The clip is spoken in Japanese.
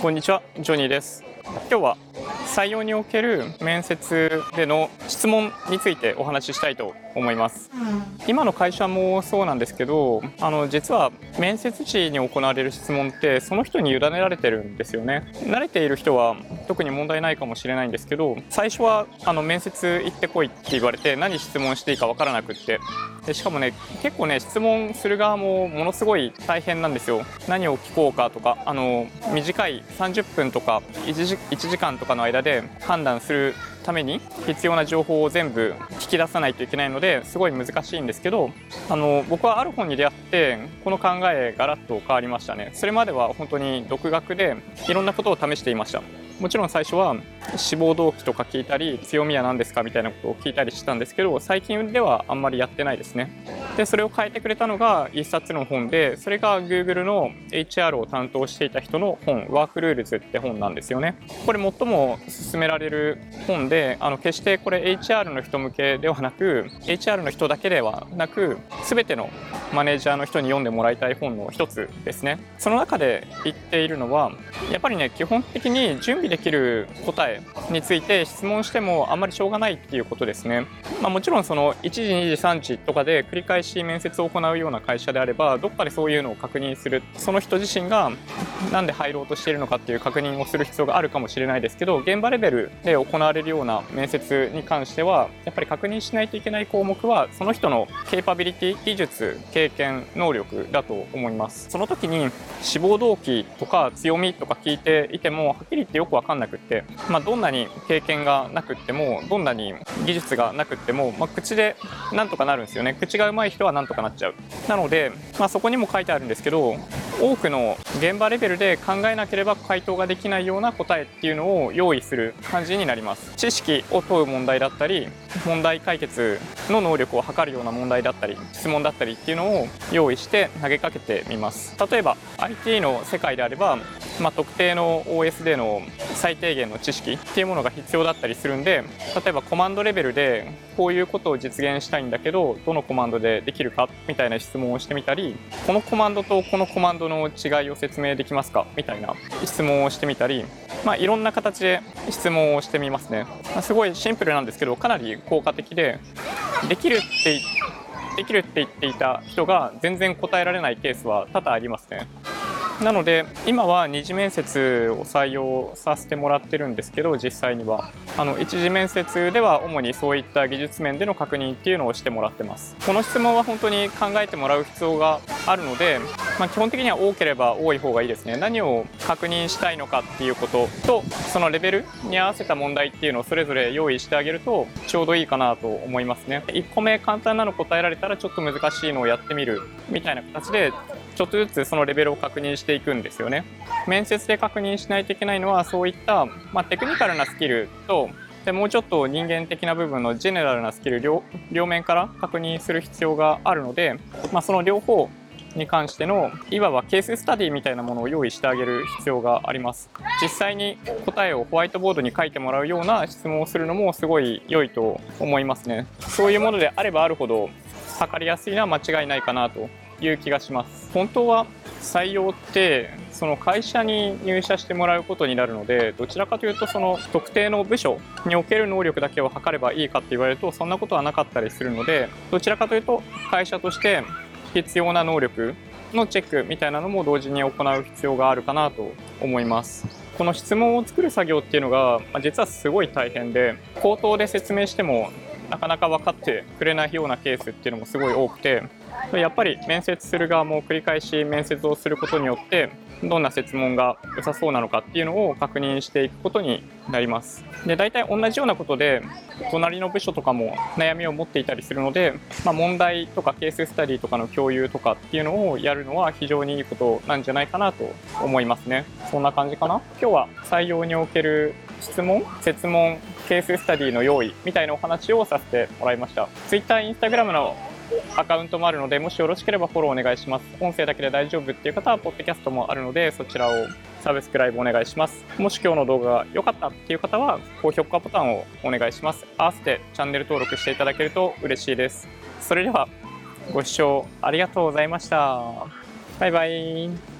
こんにちは、ジョニーです。今日は採用における面接での質問についてお話ししたいと思います。今の会社もそうなんですけど、あの実は面接時に行われる質問ってその人に委ねられてるんですよね。慣れている人は特に問題ないかもしれないんですけど、最初はあの面接行ってこいって言われて何質問していいかわからなくって、でしかもね結構ね質問する側もものすごい大変なんですよ。何を聞こうかとか、あの短い30分とか1時 ,1 時間とかの間で判断するために必要な情報を全部聞き出さないといけないのですごい難しいんですけどあの僕はある本に出会ってこの考えガラッと変わりましたねそれまでは本当に独学でいろんなことを試していましたもちろん最初は志望動機とか聞いたり強みは何ですかみたいなことを聞いたりしたんですけど最近ではあんまりやってないですね。でそれを変えてくれたのが一冊の本でそれが Google の HR を担当していた人の本「Work Rules」って本なんですよね。これ最も勧められる本であの決してこれ HR の人向けではなく HR の人だけではなく全てのマネージャーの人に読んでもらいたい本の一つですね。その中で言っているのはやっぱりね基本的に準備できる答えについて質問してもあんまりしょうがないっていうことですね、まあ、もちろんその1時2時3時とかで繰り返し面接を行うような会社であればどっかでそういうのを確認する。その人自身が何で入ろうとしているのかっていう確認をする必要があるかもしれないですけど現場レベルで行われるような面接に関してはやっぱり確認しないといけない項目はその人のケーパビリティ技術経験能力だと思います。その時に志望動機とか強みとか聞いていてもはっきり言ってよく分かんなくって、まあ、どんなに経験がなくってもどんなに技術がなくっても、まあ、口でなんとかなるんですよね。口が上手い人はなんとかなっちゃう。なので、まあ、そこにも書いてあるんですけど多くの現場レベルで考えなければ回答ができないような答えっていうのを用意する感じになります。知識を問う問題だったり問題解決の能力を測るような問題だったり質問だったりっていうのを用意して投げかけてみます。例えば IT の世界であればまあ、特定の OS での最低限の知識っていうものが必要だったりするんで例えばコマンドレベルでこういうことを実現したいんだけどどのコマンドでできるかみたいな質問をしてみたりこのコマンドとこのコマンドの違いを説明できますかみたいな質問をしてみたり、まあ、いろんな形で質問をしてみますね、まあ、すごいシンプルなんですけどかなり効果的でできるってできるって言っていた人が全然答えられないケースは多々ありますね。なので今は二次面接を採用させてもらってるんですけど実際には。あの一次面接では主にそういった技術面での確認っていうのをしてもらってます。この質問は本当に考えてもらう必要があるので、まあ、基本的には多ければ多い方がいいですね。何を確認したいのかっていうこととそのレベルに合わせた問題っていうのをそれぞれ用意してあげるとちょうどいいかなと思いますね。1個目簡単なの答えられたらちょっと難しいのをやってみるみたいな形でちょっとずつそのレベルを確認していくんですよね。面接で確認しないといけないのはそういった、まあ、テクニカルなスキルとでもうちょっと人間的な部分のジェネラルなスキル両両面から確認する必要があるので、まあ、その両方に関してのいわばケーススタディみたいなものを用意してあげる必要があります実際に答えをホワイトボードに書いてもらうような質問をするのもすごい良いと思いますねそういうものであればあるほど測りやすいのは間違いないかなという気がします本当は採用ってその会社に入社してもらうことになるのでどちらかというとその特定の部署における能力だけを測ればいいかって言われるとそんなことはなかったりするのでどちらかというと会社として必要な能力のチェックみたいなのも同時に行う必要があるかなと思います。この質問を作る作業っていうのが実はすごい大変で口頭で説明してもなかなか分かってくれないようなケースっていうのもすごい多くてやっぱり面接する側も繰り返し面接をすることによってどんな設問が良さそうなのかっていうのを確認していくことになります。で大体同じようなことで隣の部署とかも悩みを持っていたりするので、まあ、問題とかケーススタディとかの共有とかっていうのをやるのは非常にいいことなんじゃないかなと思いますね。そんな感じかな。今日は採用における質問設問ケーススタディの用意みたいなお話をさせてもらいました。Twitter、Instagram のアカウントもあるので、もしよろしければフォローお願いします。音声だけで大丈夫っていう方は、ポッドキャストもあるので、そちらをサブスクライブお願いします。もし今日の動画が良かったっていう方は、高評価ボタンをお願いします。合わせてチャンネル登録していただけると嬉しいです。それでは、ご視聴ありがとうございました。バイバイ。